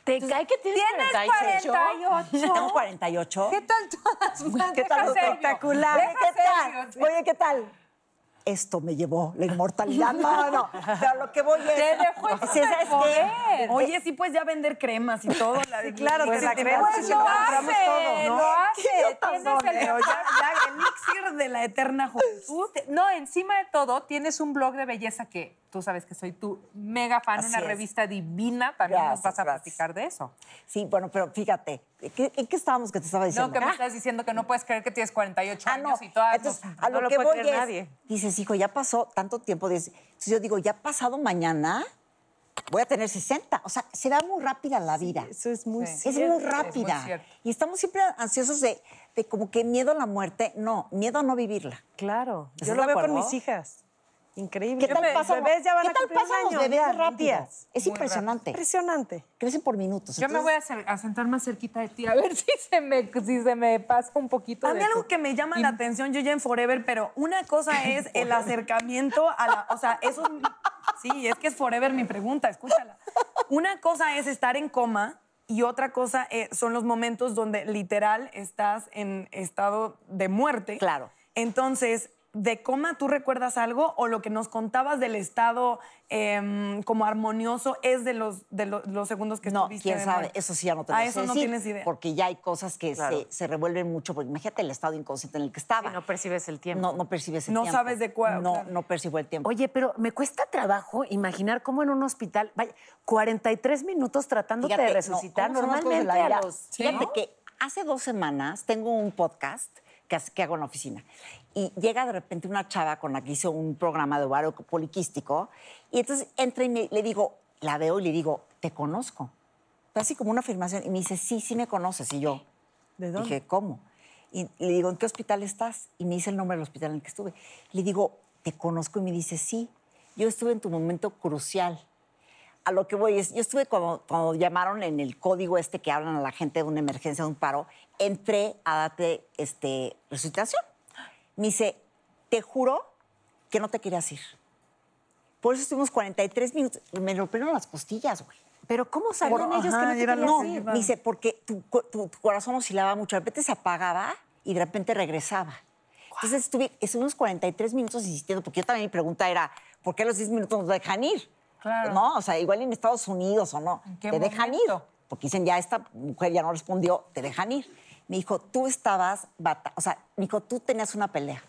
¿Te cae que tienes, ¿Tienes 48? 48? ¿Tengo 48? ¿Qué tal todas? ¿Qué tal? Espectacular. ¿Qué tal? serio. Oye, ¿qué tal? Esto me llevó la inmortalidad. No, no. Pero lo que voy es. Te dejó el Sí, ¿sabes qué? superpoder. Oye, sí puedes ya vender cremas y todo. La de claro, pues la sí, crema Pues sí lo hace, todo, ¿no? lo hace. Tienes son, el ya, ya, elixir de la eterna juventud. No, encima de todo, tienes un blog de belleza que tú sabes que soy tu mega fan, Así una es. revista divina. También nos Gracias, vas a gracias. platicar de eso. Sí, bueno, pero fíjate, ¿qué- ¿en qué estábamos que te estaba diciendo? No, que me Ah, estás diciendo que no puedes creer que tienes 48 Ah, años no. y todas. Entonces, a lo, que puede voy creer es, nadie. dices, hijo, ya pasó tanto tiempo. dices, Entonces yo digo, ya pasado mañana voy a tener 60. O sea, se va muy rápida la vida. Eso es muy Sí. Es cierto. muy rápida. y estamos siempre ansiosos de, de como que miedo a la muerte. No, miedo a no vivirla. Claro. ¿Estás Yo lo veo con mis hijas. Increíble. ¿Qué tal Los pasan, bebés ya van ¿qué a tal pasan los bebés ya, días. Es Muy impresionante. Impresionante. Crecen por minutos. Yo me voy a, sentar más cerquita de ti a ver si se me, si se me pasa un poquito. A mí de algo que me llama la atención, yo ya en Forever, pero una cosa es el acercamiento a la. O sea, eso. es- Sí, es que es Forever mi pregunta, escúchala. Una cosa es estar en coma y otra cosa eh, son los momentos donde literal estás en estado de muerte. Claro. Entonces, ¿de coma tú recuerdas algo o lo que nos contabas del estado em, como armonioso es de los, de lo- los segundos que No, estuviste quién de sabe, eso sí ya no te lo Ah, sé eso no tienes idea. Porque ya hay cosas que se, se revuelven mucho. Porque imagínate el estado inconsciente en el que estaba. Y no percibes el tiempo. No, no percibes el No tiempo. sabes de cuál- No, claro. no percibo el tiempo. Oye, pero me cuesta trabajo imaginar cómo en un hospital, vaya, 43 minutos tratándote Fíjate, de no, resucitar ¿cómo son las cosas de normalmente la a los... Fíjate ¿no? que hace dos semanas tengo un podcast que hago en la oficina y llega de repente una chava con la que hice un programa de ovario poliquístico y entonces entra y me- le digo, la veo y le digo, te conozco. Fue así como una afirmación y me dice, sí, sí me conoces. Y yo, ¿De dónde? Dije, ¿cómo? Y le digo, ¿en qué hospital estás? Y me dice el nombre del hospital en el que estuve. Le digo, ¿te conozco? Y me dice, sí, yo estuve en tu momento crucial. A lo que voy es, yo estuve cuando, cuando llamaron en el código este que hablan a la gente de una emergencia, de un paro, entré a darte este, resucitación. Me dice, te juro que no te querías ir. Por eso estuvimos 43 minutos. Me rompieron las costillas, güey. Pero ¿cómo sabían ellos ajá, que no te lo- ir? Me dice, porque tu, tu- tu corazón oscilaba mucho, de repente se apagaba y de repente regresaba. Entonces estuve, estuvimos 43 minutos insistiendo, porque yo también mi pregunta era, ¿por qué a los 10 minutos nos dejan ir? Claro. No, o sea, igual en Estados Unidos o no, ¿En qué te dejan ir. momento? Porque dicen, ya esta mujer ya no respondió, te dejan ir. Me dijo, tú estabas, bata- o sea, me dijo, tú tenías una pelea.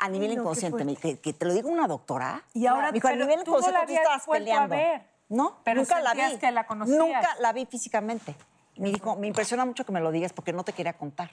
A nivel no, inconsciente, me fuerte. que, te lo digo una doctora. Y ahora- me dijo, a nivel tú no inconsciente tú estabas vuelto a peleando. ver. No, Pero nunca la vi. que la conocías. Nunca la vi físicamente. Me dijo, me impresiona mucho que me lo digas porque no te quería contar.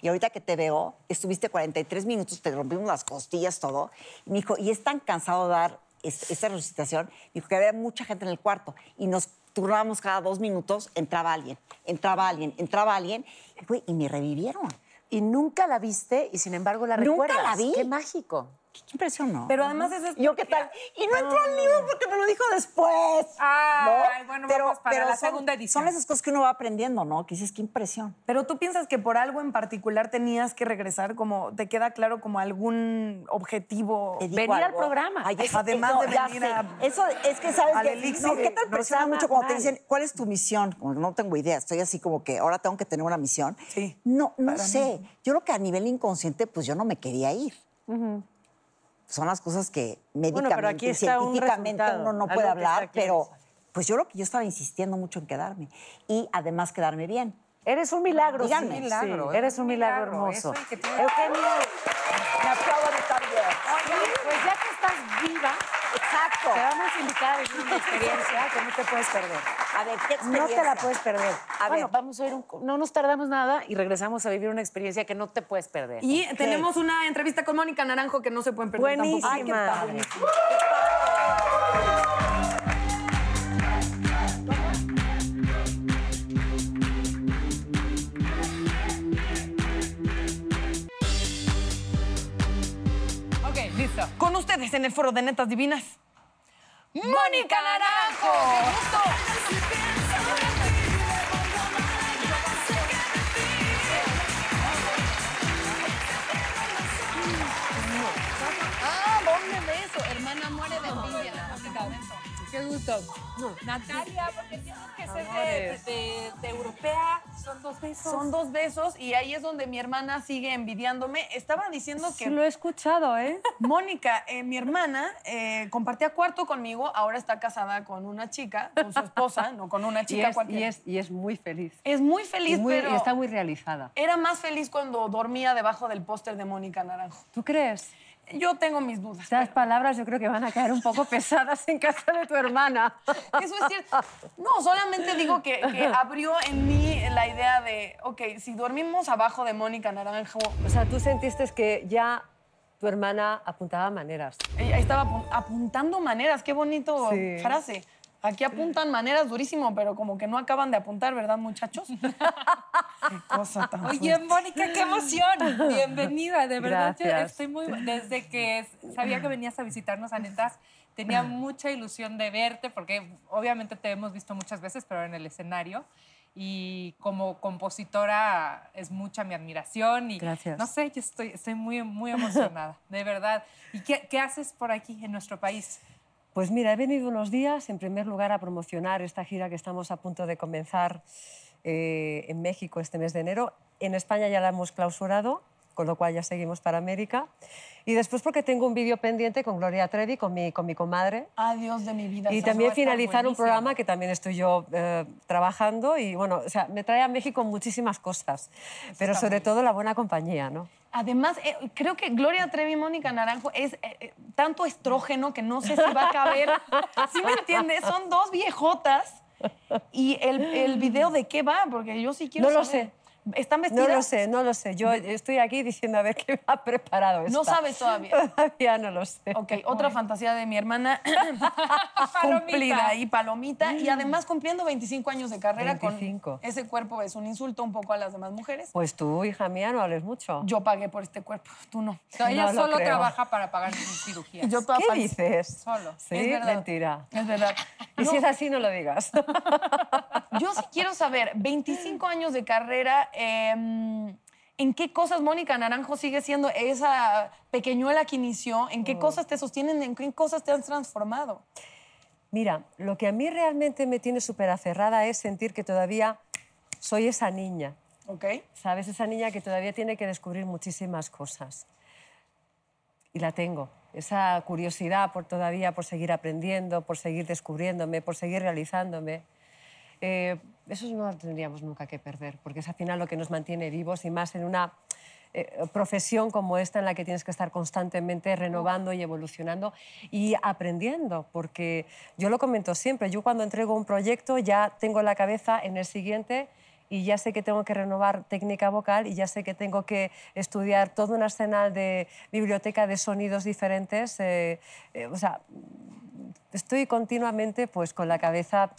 Y ahorita que te veo, estuviste 43 minutos, te rompimos las costillas, todo. Y me dijo, y es tan cansado dar es- esta resucitación. Dijo que había mucha gente en el cuarto y nos turnábamos cada dos minutos, entraba alguien, entraba alguien, entraba alguien. Y, güey, y me revivieron. Y nunca la viste y sin embargo la Nunca recuerdas. la vi. Qué mágico. Qué impresión, ¿no? Pero además eso es ¿Yo qué tal? Y no entró al libro porque me lo dijo después. Ay, bueno, vamos para la son- segunda edición. Son esas cosas que uno va aprendiendo, ¿no? Que dices, qué impresión. Pero tú piensas que por algo en particular tenías que regresar, como te queda claro como algún objetivo. Venir al programa. Ay, eso- Además de venir a- Eso es que, ¿sabes qué? elixir No, ¿Qué tal no presiona mucho cuando te dicen, ¿cuál es tu misión? Como que no tengo idea. Estoy así como que ahora tengo que tener una misión. Sí, No, no sé. Yo creo que a nivel inconsciente, pues yo no me quería ir. Son las cosas que médicamente, pero aquí está un científicamente uno no puede hablar, pero pues yo creo que yo estaba insistiendo mucho en quedarme. Y además quedarme bien. Eres un milagro, Díganme. sí. milagro, Sí. Eres un Un milagro, hermoso. eso y que tiene- Eugenio, Me aplaudo de estar bien. pues ya que estás viva, Exacto. Te vamos a invitar a vivir una experiencia que no te puedes perder. A ver, ¿qué No experiencia? te la puedes perder. A bueno, ver. vamos a ir un... No nos tardamos nada y regresamos a vivir una experiencia que no te puedes perder. Y tenemos una entrevista con Mónica Naranjo que no se pueden perder tampoco. Buenísima. Ay, qué padre, buenísima. Ok, listo. Con ustedes en el foro de Netas Divinas. ¡Mónica Naranjo! ¡Qué gusto! Ah, ¿dónde de eso? Hermana muere de envidia. Qué gusto. Natalia, porque tienes que ser de, de- de europea. Son dos besos. Son dos besos y ahí es donde mi hermana sigue envidiándome. Estaba diciendo que... Sí, lo he escuchado, ¿eh? Mónica, eh, mi hermana, eh, compartía cuarto conmigo, ahora está casada con una chica, con su esposa, no con una Y chica es, cualquiera. y, es, y es muy feliz. Es muy feliz, Y muy- pero y está muy realizada. era más feliz cuando dormía debajo del póster de Mónica Naranjo. ¿Tú crees? Yo tengo mis dudas. Estas palabras yo creo que van a caer un poco pesadas en casa de tu hermana. Eso es cierto. No, solamente digo que, que abrió en mí la idea de, ok, si dormimos abajo de Mónica Naranjo, O sea, tú sentiste que ya tu hermana apuntaba maneras. ella estaba apu- apuntando maneras, qué bonito Sí. frase. Aquí apuntan maneras durísimo, pero como que no acaban de apuntar, ¿verdad, muchachos? qué cosa tan Oye, fuerte. Mónica, qué emoción. Bienvenida, de verdad. Yo Gracias. estoy muy. Desde que sabía que venías a visitarnos a Netas, tenía mucha ilusión de verte, porque obviamente te hemos visto muchas veces, pero en el escenario. Y como compositora es mucha mi admiración y Gracias. no sé, yo estoy, estoy muy, muy emocionada, de verdad. ¿Y qué, qué haces por aquí en nuestro país? Pues mira, he venido unos días, en primer lugar, a promocionar esta gira que estamos a punto de comenzar eh, en México este mes de enero. En España ya la hemos clausurado, con lo cual ya seguimos para América. Y después porque tengo un vídeo pendiente con Gloria Trevi, con mi, con mi comadre. Adiós de mi vida. Y también finalizar un programa que también estoy yo eh, trabajando y bueno, o sea, me trae a México muchísimas cosas, pero sobre todo la buena compañía, ¿no? Además, eh, creo que Gloria Trevi y Mónica Naranjo es eh, eh, tanto estrógeno que no sé si va a caber. ¿Sí me entiendes? Son dos viejotas. ¿Y el, el video de qué va? Porque yo sí quiero No lo saber. sé. ¿Están vestidas? No lo sé, no lo sé. Yo estoy aquí diciendo a ver qué me ha preparado No esta. sabes todavía. Todavía no lo sé. Ok, otra fantasía de mi hermana cumplida y palomita. Y además cumpliendo 25 años de carrera 25. con ese cuerpo es un insulto un poco a las demás mujeres. Pues tú, hija mía, no hables mucho. Yo pagué por este cuerpo, tú no. No, ella No lo solo creo. trabaja para pagar sus cirugías. Yo toda ¿Qué dices? Solo. Sí, Es verdad. mentira. Es verdad. Y No, si es así, no lo digas. Yo sí quiero saber, 25 años de carrera, eh, ¿en qué cosas Mónica Naranjo sigue siendo esa pequeñuela que inició? ¿En qué cosas te sostienen? ¿En qué cosas te has transformado? Mira, lo que a mí realmente me tiene súper aferrada es sentir que todavía soy esa niña. ¿Ok? ¿Sabes? Esa niña que todavía tiene que descubrir muchísimas cosas. Y la tengo. Esa curiosidad por todavía, por seguir aprendiendo, por seguir descubriéndome, por seguir realizándome. Eh, eso no tendríamos nunca que perder, porque es al final lo que nos mantiene vivos y más en una eh, profesión como esta en la que tienes que estar constantemente renovando y evolucionando y aprendiendo, porque yo lo comento siempre, yo cuando entrego un proyecto ya tengo la cabeza en el siguiente y ya sé que tengo que renovar técnica vocal y ya sé que tengo que estudiar todo un arsenal de biblioteca de sonidos diferentes. eh, eh, o sea, estoy continuamente pues con la cabeza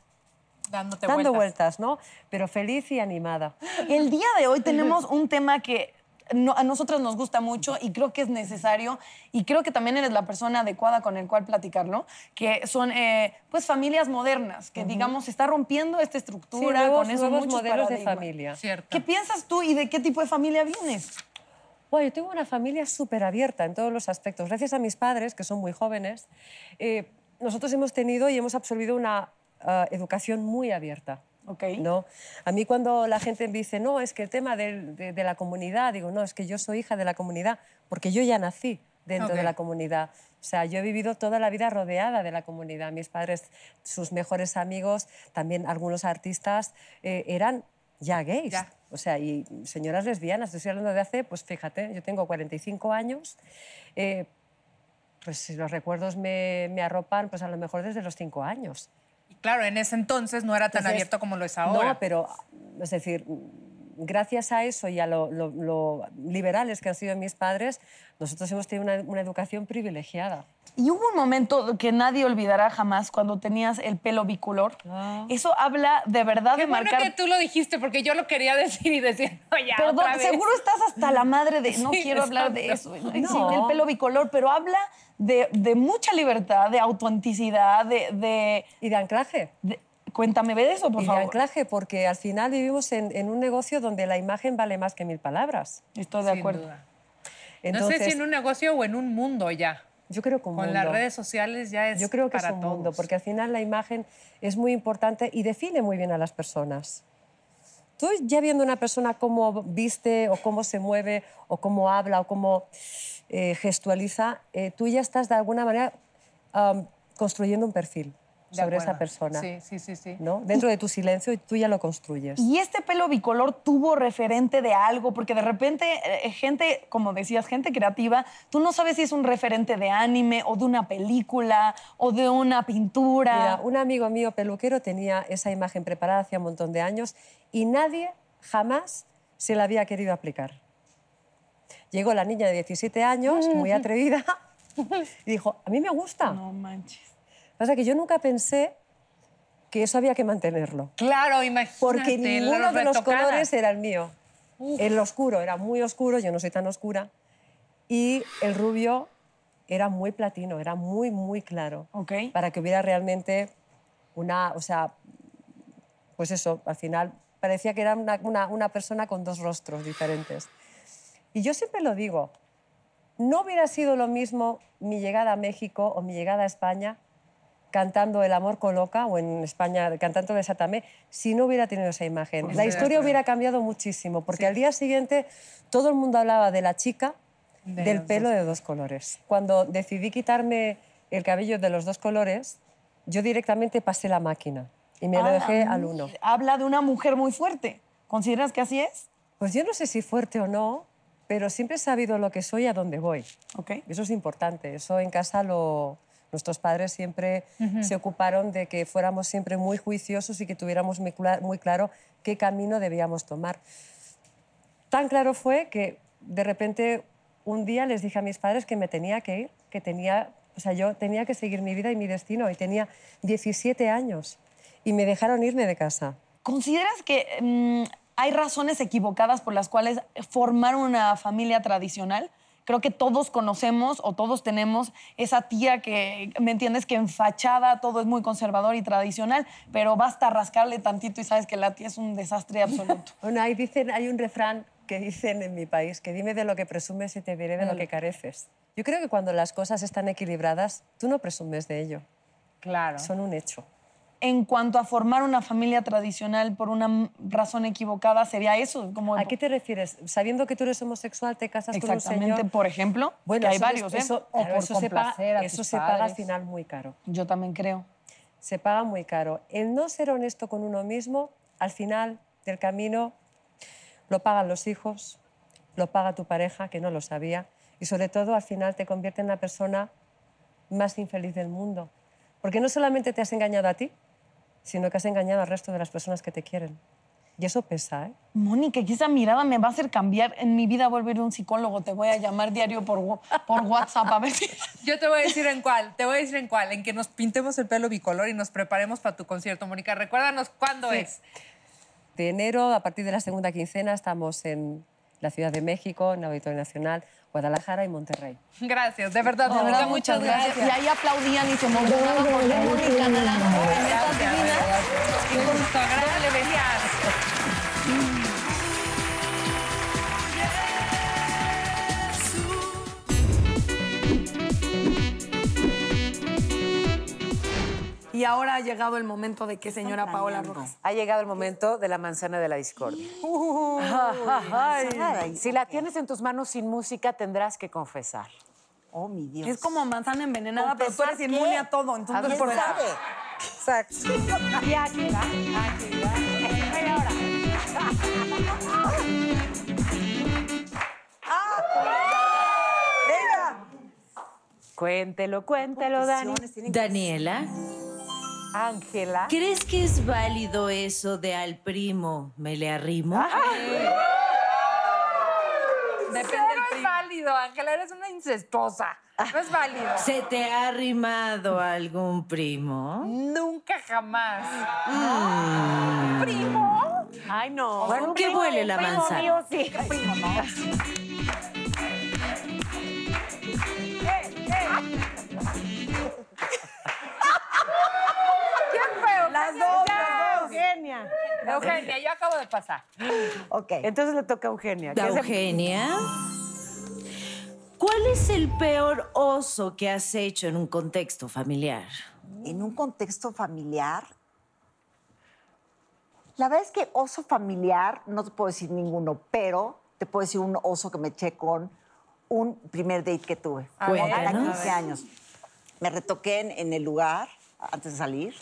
Dándote dando vueltas. vueltas, ¿no? Pero feliz y animada. El día de hoy tenemos un tema que no- a nosotros nos gusta mucho y creo que es necesario y creo que también eres la persona adecuada con el cual platicarlo, que son eh, pues familias modernas, que digamos se está rompiendo esta estructura Sí, nuevos- con esos nuevos muchos modelos de paradigmas. familia. Cierto. ¿Qué piensas tú y de qué tipo de familia vienes? Bueno, yo tengo una familia súper abierta en todos los aspectos. Gracias a mis padres, que son muy jóvenes, eh, nosotros hemos tenido y hemos absorbido una ah, educación muy abierta. ¿no? A mí cuando la gente me dice, no, es que el tema de, de la comunidad, digo, no, es que yo soy hija de la comunidad, porque yo ya nací dentro de la comunidad. O sea, yo he vivido toda la vida rodeada de la comunidad. Mis padres, sus mejores amigos, también algunos artistas, eh, eran ya gays. Ya. O sea, y señoras lesbianas. Estoy hablando de hace, pues fíjate, yo tengo 45 años. eh, pues si los recuerdos me, me arropan, pues a lo mejor desde los 5 años. Claro, en ese entonces no era tan Entonces, abierto como lo es ahora. No, pero es decir, gracias a eso y a lo, lo- lo liberales que han sido mis padres, nosotros hemos tenido una, una educación privilegiada. Y hubo un momento que nadie olvidará jamás cuando tenías el pelo bicolor. Ah. Eso habla de verdad Qué de bueno marcar que tú lo dijiste, porque yo lo quería decir y decir, no, ya, Perdón, otra vez. seguro estás hasta la madre de. No Sí, quiero hablar de eso. exacto. Sí, No. del pelo bicolor, pero habla de, de mucha libertad, de autenticidad, de. de- Y de anclaje. de- cuéntame de eso, por y de favor. anclaje, porque al final vivimos en, en un negocio donde la imagen vale más que mil palabras. Estoy de Sin acuerdo. duda. Entonces, no sé si en un negocio o en un mundo ya. Yo creo que un Con mundo. las redes sociales ya es Yo creo que para es un mundo, todos. porque al final la imagen es muy importante y define muy bien a las personas. Tú ya viendo una persona cómo viste o cómo se mueve o cómo habla o cómo eh, gestualiza, eh, tú ya estás de alguna manera am, construyendo un perfil sobre esa persona. Sí, sí, sí, sí. ¿no? Dentro de tu silencio tú ya lo construyes. ¿Y este pelo bicolor tuvo referente de algo? Porque de repente, eh, gente, como decías, gente creativa, tú no sabes si es un referente de anime o de una película o de una pintura. Mira, un amigo mío peluquero tenía esa imagen preparada hace un montón de años y nadie jamás se la había querido aplicar. Llegó la niña de 17 años, muy atrevida, y dijo, a mí me gusta. No manches. Pasa que yo nunca pensé que eso había que mantenerlo. Claro, imagínate. Porque ninguno de los colores era el mío. El oscuro era muy oscuro, yo no soy tan oscura. Y el rubio era muy platino, era muy, muy claro. Para que hubiera realmente una, o sea, pues eso, al final parecía que era una, una- una persona con dos rostros diferentes. Y yo siempre lo digo, no hubiera sido lo mismo mi llegada a México o mi llegada a España cantando El amor coloca o en España cantando Desátame si no hubiera tenido esa imagen. Pues La historia hubiera cambiado muchísimo porque al día siguiente todo el mundo hablaba de la chica De del pelo de dos colores. Cuando decidí quitarme el cabello de los dos colores, yo directamente pasé la máquina y me lo dejé mm, al uno. Habla de una mujer muy fuerte. ¿Consideras que así es? Pues yo no sé si fuerte o no, pero siempre he sabido lo que soy y a dónde voy. Okay. Eso es importante. Eso en casa lo... Nuestros padres siempre se ocuparon de que fuéramos siempre muy juiciosos y que tuviéramos muy claro qué camino debíamos tomar. Tan claro fue que de repente un día les dije a mis padres que me tenía que ir, que tenía, o sea, yo tenía que seguir mi vida y mi destino y tenía 17 años y me dejaron irme de casa. ¿Consideras que mm, hay razones equivocadas por las cuales formar una familia tradicional? Creo que todos conocemos o todos tenemos esa tía que, ¿me entiendes? Que en fachada todo es muy conservador y tradicional, pero basta rascarle tantito y sabes que la tía es un desastre absoluto. Bueno, ahí dicen, hay un refrán que dicen en mi país, que dime de lo que presumes y te diré de lo que careces. Yo creo que cuando las cosas están equilibradas, tú no presumes de ello. Claro. Son un hecho. En cuanto a formar una familia tradicional por una razón equivocada, sería eso. Como ¿A qué te refieres? Sabiendo que tú eres homosexual, te casas con un Exactamente, señor. por ejemplo, Bueno, que hay varios, ¿eh? Eso, O claro, por eso se paga, eso se paga al final muy caro. Yo también creo. Se paga muy caro. El no ser honesto con uno mismo, al final del camino, lo pagan los hijos, lo paga tu pareja, que no lo sabía, y sobre todo al final te convierte en la persona más infeliz del mundo. Porque no solamente te has engañado a ti, sino que has engañado al resto de las personas que te quieren. Y eso pesa, ¿eh? Mónica, esa mirada me va a hacer cambiar. En mi vida volver un psicólogo. Te voy a llamar diario por, por WhatsApp a ver si... Yo te voy a decir en cuál, te voy a decir en cuál, en que nos pintemos el pelo bicolor y nos preparemos para tu concierto, Mónica. Recuérdanos cuándo Sí. es. De enero, a partir de la segunda quincena, estamos en la Ciudad de México, en el Auditorio Nacional, Guadalajara y Monterrey. Gracias, de verdad, De verdad, muchas gracias. Y ahí aplaudían y se emocionaban con la Mónica Naranjo. estas divinas. Qué gusto, gracias, Y ahora ha llegado el momento de que señora Paola Rojas. Ha llegado el momento de la manzana de la discordia. Ay. Si la tienes en tus manos sin música, tendrás que confesar. Oh, mi Dios. Es como manzana envenenada, pero tú eres ¿Confesar inmune qué? a todo. Entonces, ¿Quién por eso. sabe? Exacto. Y aquí va, aquí va. Hora. Venga. Cuéntelo, cuéntelo, Dani. Daniela, Ángela. ¿crees que es válido eso de al primo me le arrimo? Depende Cero es válido, Ángela, eres una incestuosa. No es válido. ¿Se te ha arrimado algún primo? Nunca jamás. Mm. ¿Primo? Ay, no. Bueno, ¿Qué huele la primo manzana? mío, sí. Primo, no. Las Ya, dos, ya. las dos. Eugenia. Eugenia, yo acabo de pasar. Ok. Entonces le toca a Eugenia. Eugenia. ¿Cuál es el peor oso que has hecho en un contexto familiar? En un contexto familiar, la verdad es que oso familiar, no te puedo decir ninguno, pero te puedo decir un oso que me eché con un primer date que tuve. A ver. Era Cuéntanos. 15 años. Me retoqué en, en el lugar antes de salir.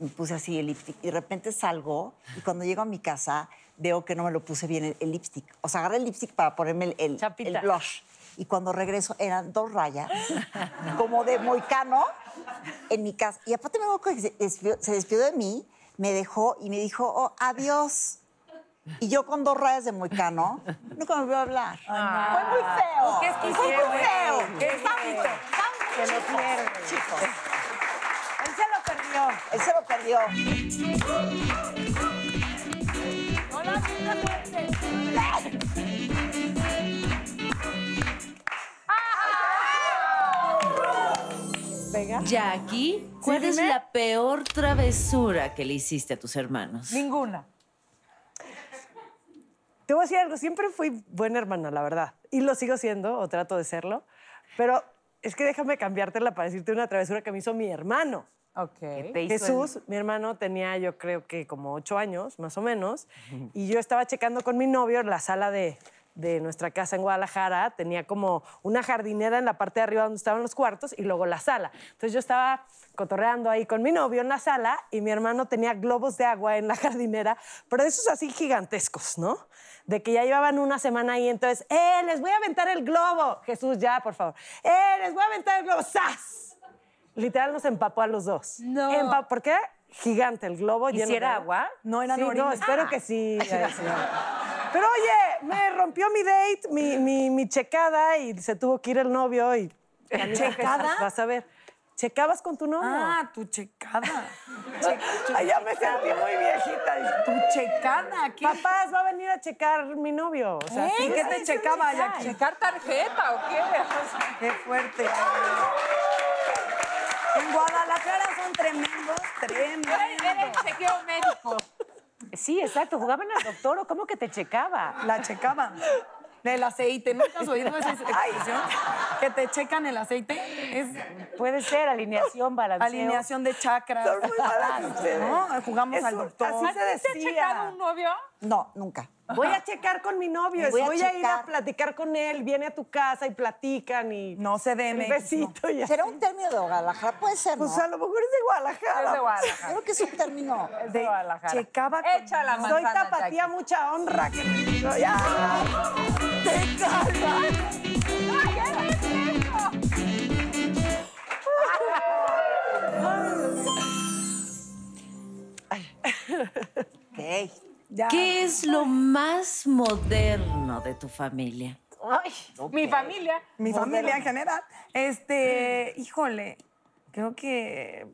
Me puse así el lipstick. Y de repente salgo y cuando llego a mi casa veo que no me lo puse bien el, el lipstick. O sea, agarré el lipstick para ponerme el, el, el blush. Y cuando regreso eran dos rayas, como de moicano, en mi casa. Y aparte me acuerdo que se despidió, se despidió de mí, me dejó y me dijo, oh, adiós. Y yo con dos rayas de moicano, nunca me volvió a hablar. Fue muy feo. ¿Qué Fue muy feo. ¿Qué quisieron? tan Que lo se lo perdió. Él se lo perdió. Hola, linda Jackie, ¿cuál es la peor travesura que le hiciste a tus hermanos? Ninguna. Te voy a decir algo, siempre fui buena hermana, la verdad. Y lo sigo siendo, o trato de serlo. Pero es que déjame cambiártela para decirte una travesura que me hizo mi hermano. Ok. te hizo Jesús, mi hermano, tenía yo creo que como ocho años, más o menos, y yo estaba checando con mi novio la sala de, de nuestra casa en Guadalajara. Tenía como una jardinera en la parte de arriba donde estaban los cuartos y luego la sala. Entonces yo estaba cotorreando ahí con mi novio en la sala y mi hermano tenía globos de agua en la jardinera, pero de esos así gigantescos, ¿no? De que ya llevaban una semana ahí, entonces, ¡eh, les voy a aventar el globo! Jesús, ya, por favor. ¡Eh, les voy a aventar el globo! ¡Sas! Literal nos empapó a los dos. No. Empa- ¿Por qué? Gigante el globo. ¿Y lleno si era de- agua? No, eran sí, No, espero Ah. que sí. ay, sí. Pero oye, me rompió mi date, mi, mi, mi checada y se tuvo que ir el novio y... ¿Checada? Vas a ver. ¿Checabas con tu novio? Ah, tu checada. Ay, ya me sentí muy viejita. Tu checada. ¿qué? Papás, va a venir a checar mi novio. O sea, ¿Eh? sí, ¿Y qué te checaba? ¿Checar tarjeta o qué? Qué fuerte. En Guadalajara son tremendos, tremendos. Era el chequeo médico. Sí, exacto. ¿Jugaban al doctor o cómo que te checaba? La checaban. Del aceite. ¿Nunca has oído esa expresión? Que te checan el aceite. Es Puede ser alineación, balanceo. alineación de chakras. Son muy malas. ¿No? Jugamos al doctor. así se ¿Te ha decía. checado un novio? No, nunca. Voy a checar con mi novio, Voy voy, a a, ir a platicar con él, viene a tu casa y platican y No se dé, besito y así. ¿Será un término de Guadalajara? Puede ser, ¿no? Pues a lo mejor es de Guadalajara. Es de Guadalajara. Creo que es un término. Es de Guadalajara. Checaba con- Echa la Soy tapatía, Jackie. mucha honra que ya. ¡Te calmas! Ok. Ya. ¿Qué es lo más moderno de tu familia? Ay, mi familia. Mi familia en general. Este, híjole, creo que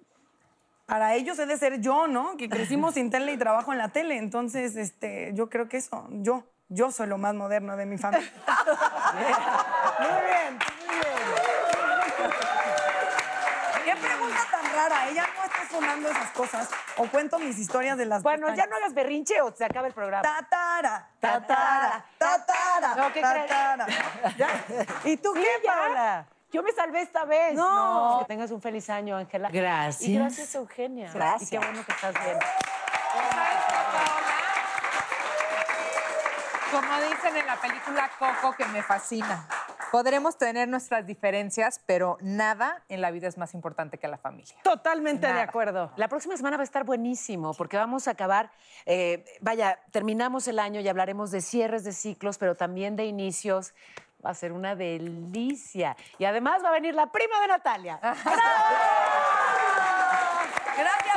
para ellos he de ser yo, ¿no? Que crecimos sin tele y trabajo en la tele. Entonces, este, yo creo que eso, yo, yo soy lo más moderno de mi familia. Muy bien, muy bien. Rara? Ella no está sonando esas cosas. O cuento mis historias de las Bueno, ya no hagas berrinche o se acaba el programa. Tatara, tatara, tatara, No, tatara. ¿Ya? ¿Y tú qué. Paola? Yo me salvé esta vez. No. Que tengas un feliz año, Ángela. Gracias. Y gracias, Eugenia. Gracias. Y qué bueno que estás bien. Como dicen en la película Coco, que me fascina. Podremos tener nuestras diferencias, pero nada en la vida es más importante que la familia. Totalmente de acuerdo. La próxima semana va a estar buenísimo porque vamos a acabar, eh, vaya, terminamos el año y hablaremos de cierres de ciclos, pero también de inicios. Va a ser una delicia. Y además va a venir la prima de Natalia. Gracias,